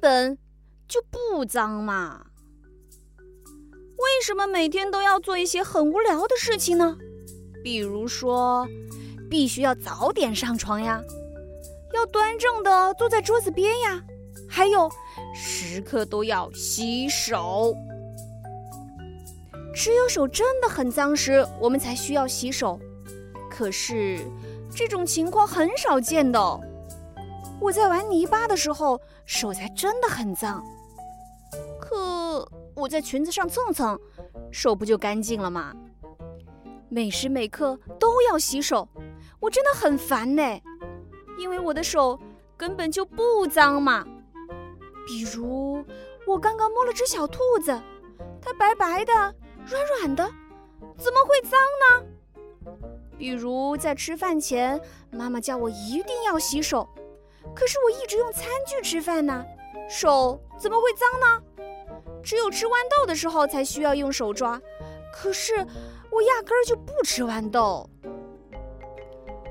本就不脏嘛。为什么每天都要做一些很无聊的事情呢？比如说，必须要早点上床呀，要端正的坐在桌子边呀，还有时刻都要洗手。只有手真的很脏时，我们才需要洗手。可是这种情况很少见的。我在玩泥巴的时候，手才真的很脏。可我在裙子上蹭蹭，手不就干净了吗？每时每刻都要洗手，我真的很烦呢。因为我的手根本就不脏嘛。比如我刚刚摸了只小兔子，它白白的、软软的，怎么会脏呢？比如在吃饭前，妈妈叫我一定要洗手。可是我一直用餐具吃饭呢，手怎么会脏呢？只有吃豌豆的时候才需要用手抓，可是我压根儿就不吃豌豆。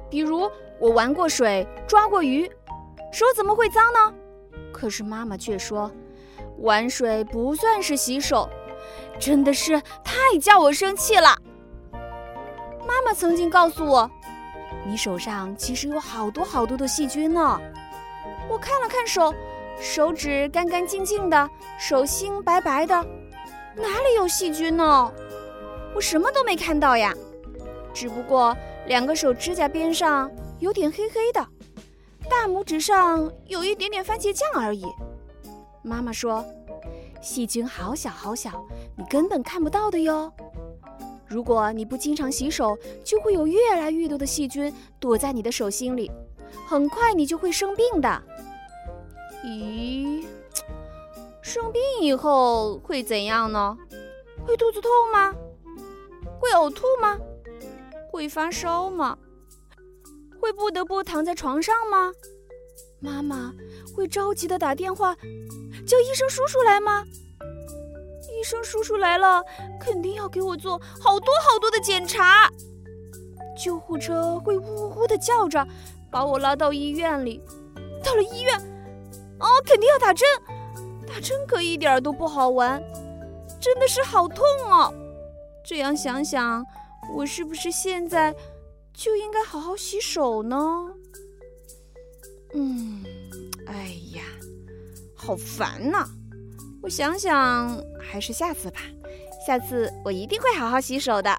比如我玩过水，抓过鱼，手怎么会脏呢？可是妈妈却说，玩水不算是洗手，真的是太叫我生气了。妈妈曾经告诉我，你手上其实有好多好多的细菌呢。我看了看手，手指干干净净的，手心白白的，哪里有细菌呢？我什么都没看到呀，只不过两个手指甲边上有点黑黑的，大拇指上有一点点番茄酱而已。妈妈说，细菌好小好小，你根本看不到的哟。如果你不经常洗手，就会有越来越多的细菌躲在你的手心里，很快你就会生病的。咦，生病以后会怎样呢？会肚子痛吗？会呕吐吗？会发烧吗？会不得不躺在床上吗？妈妈会着急的打电话叫医生叔叔来吗？医生叔叔来了，肯定要给我做好多好多的检查。救护车会呜呜的叫着，把我拉到医院里。到了医院。哦，肯定要打针，打针可一点都不好玩，真的是好痛哦。这样想想，我是不是现在就应该好好洗手呢？嗯，哎呀，好烦呐！我想想，还是下次吧，下次我一定会好好洗手的。